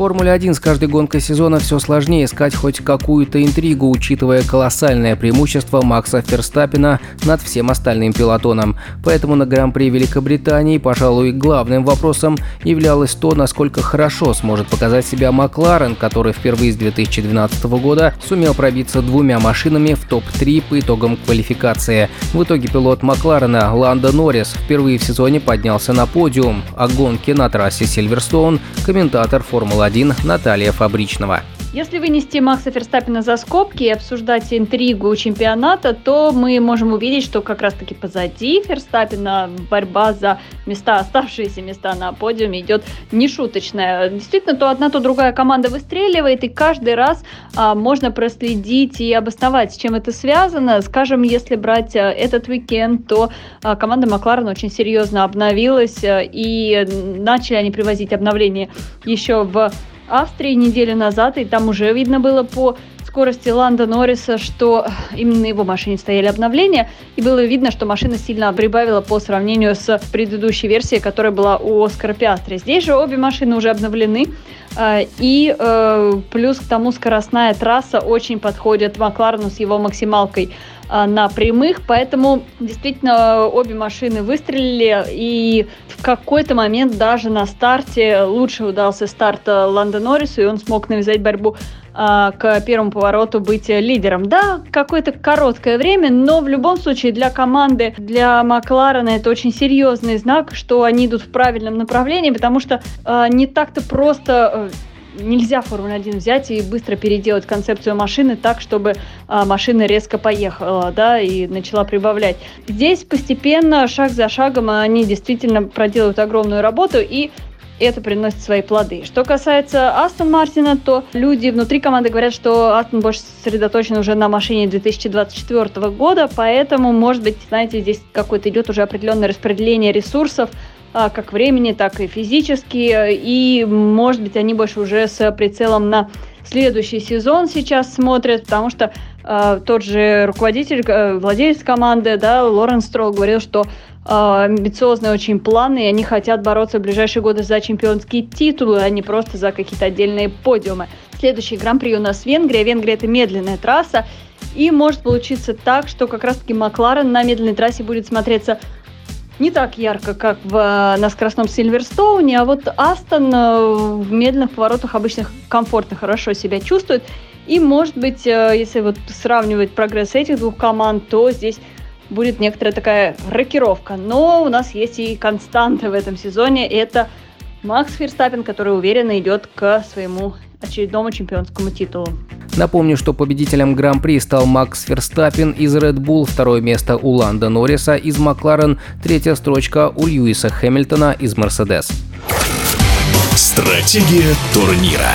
Формуле 1 с каждой гонкой сезона все сложнее искать хоть какую-то интригу, учитывая колоссальное преимущество Макса Ферстаппина над всем остальным пилотоном. Поэтому на Гран-при Великобритании, пожалуй, главным вопросом являлось то, насколько хорошо сможет показать себя Макларен, который впервые с 2012 года сумел пробиться двумя машинами в топ-3 по итогам квалификации. В итоге пилот Макларена Ланда Норрис впервые в сезоне поднялся на подиум, а гонки на трассе Сильверстоун комментатор Формулы 1 Наталья Фабричного. Если вынести Макса Ферстаппина за скобки и обсуждать интригу чемпионата, то мы можем увидеть, что как раз-таки позади Ферстаппина борьба за места, оставшиеся места на подиуме идет нешуточная. Действительно, то одна, то другая команда выстреливает, и каждый раз а, можно проследить и обосновать, с чем это связано. Скажем, если брать а, этот уикенд, то а, команда Макларен очень серьезно обновилась, а, и начали они привозить обновления еще в Австрии неделю назад, и там уже видно было по скорости Ланда Норриса, что именно на его машине стояли обновления, и было видно, что машина сильно прибавила по сравнению с предыдущей версией, которая была у Оскара Пиастри. Здесь же обе машины уже обновлены, э, и э, плюс к тому скоростная трасса очень подходит Макларену с его максималкой на прямых, поэтому действительно обе машины выстрелили, и в какой-то момент даже на старте лучше удался старт Ланда Норрису, и он смог навязать борьбу к первому повороту быть лидером. Да, какое-то короткое время, но в любом случае для команды, для Макларена это очень серьезный знак, что они идут в правильном направлении, потому что э, не так-то просто э, нельзя Формулу-1 взять и быстро переделать концепцию машины так, чтобы а, машина резко поехала, да, и начала прибавлять. Здесь постепенно, шаг за шагом, они действительно проделают огромную работу, и это приносит свои плоды. Что касается Астон Мартина, то люди внутри команды говорят, что Астон больше сосредоточен уже на машине 2024 года, поэтому, может быть, знаете, здесь какое-то идет уже определенное распределение ресурсов, как времени, так и физически, и, может быть, они больше уже с прицелом на следующий сезон сейчас смотрят, потому что э, тот же руководитель, э, владелец команды, да, Лорен Строл говорил, что э, амбициозные очень планы, и они хотят бороться в ближайшие годы за чемпионские титулы, а не просто за какие-то отдельные подиумы. Следующий гран-при у нас Венгрия. Венгрия – это медленная трасса, и может получиться так, что как раз-таки Макларен на медленной трассе будет смотреться не так ярко, как в, на скоростном Сильверстоуне, а вот Астон э, в медленных поворотах обычно комфортно, хорошо себя чувствует. И, может быть, э, если вот сравнивать прогресс этих двух команд, то здесь будет некоторая такая рокировка. Но у нас есть и константа в этом сезоне. Это Макс Ферстаппин, который уверенно идет к своему очередному чемпионскому титулу. Напомню, что победителем Гран-при стал Макс Ферстаппин из Red Bull, второе место у Ланда Норриса из Макларен, третья строчка у Льюиса Хэмилтона из Мерседес. Стратегия турнира.